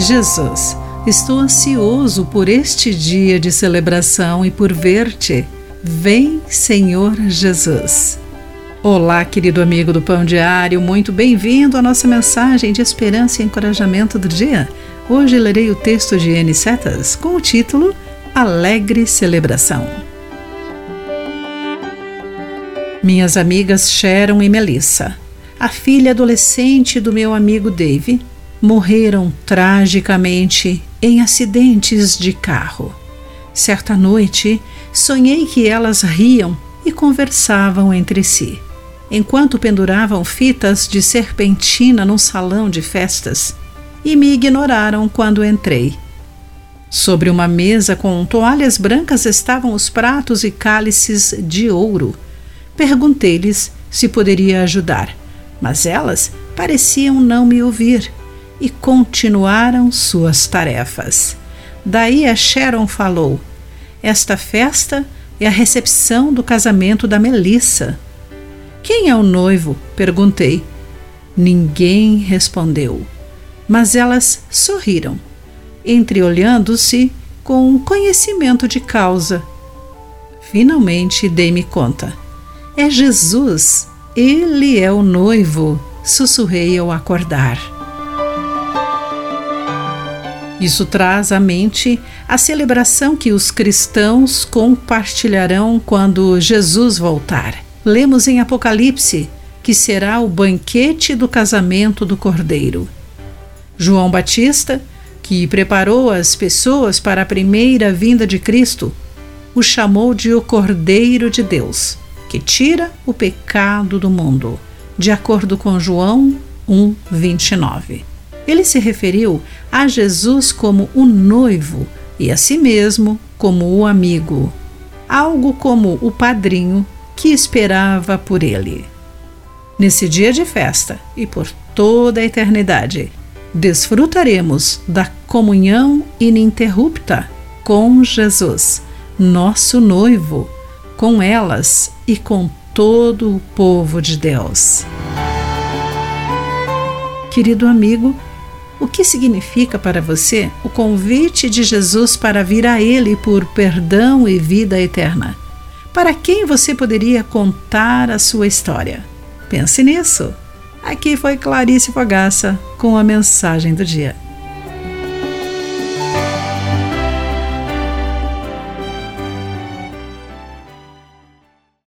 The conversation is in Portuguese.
Jesus, estou ansioso por este dia de celebração e por ver-te. Vem, Senhor Jesus. Olá, querido amigo do Pão Diário, muito bem-vindo à nossa mensagem de esperança e encorajamento do dia. Hoje lerei o texto de N. Setas com o título Alegre Celebração. Minhas amigas Sharon e Melissa, a filha adolescente do meu amigo Dave, morreram tragicamente em acidentes de carro. Certa noite, sonhei que elas riam e conversavam entre si enquanto penduravam fitas de serpentina num salão de festas e me ignoraram quando entrei. Sobre uma mesa com toalhas brancas estavam os pratos e cálices de ouro. Perguntei-lhes se poderia ajudar, mas elas pareciam não me ouvir e continuaram suas tarefas. Daí a Sharon falou: Esta festa é a recepção do casamento da Melissa. Quem é o noivo? perguntei. Ninguém respondeu, mas elas sorriram, entreolhando-se com conhecimento de causa. Finalmente dei-me conta. É Jesus, ele é o noivo, sussurrei ao acordar. Isso traz à mente a celebração que os cristãos compartilharão quando Jesus voltar lemos em Apocalipse que será o banquete do casamento do Cordeiro. João Batista, que preparou as pessoas para a primeira vinda de Cristo, o chamou de o Cordeiro de Deus, que tira o pecado do mundo, de acordo com João 1:29. Ele se referiu a Jesus como o noivo e a si mesmo como o amigo, algo como o padrinho que esperava por ele. Nesse dia de festa e por toda a eternidade, desfrutaremos da comunhão ininterrupta com Jesus, nosso noivo, com elas e com todo o povo de Deus. Querido amigo, o que significa para você o convite de Jesus para vir a Ele por perdão e vida eterna? Para quem você poderia contar a sua história? Pense nisso. Aqui foi Clarice Fogaça com a mensagem do dia.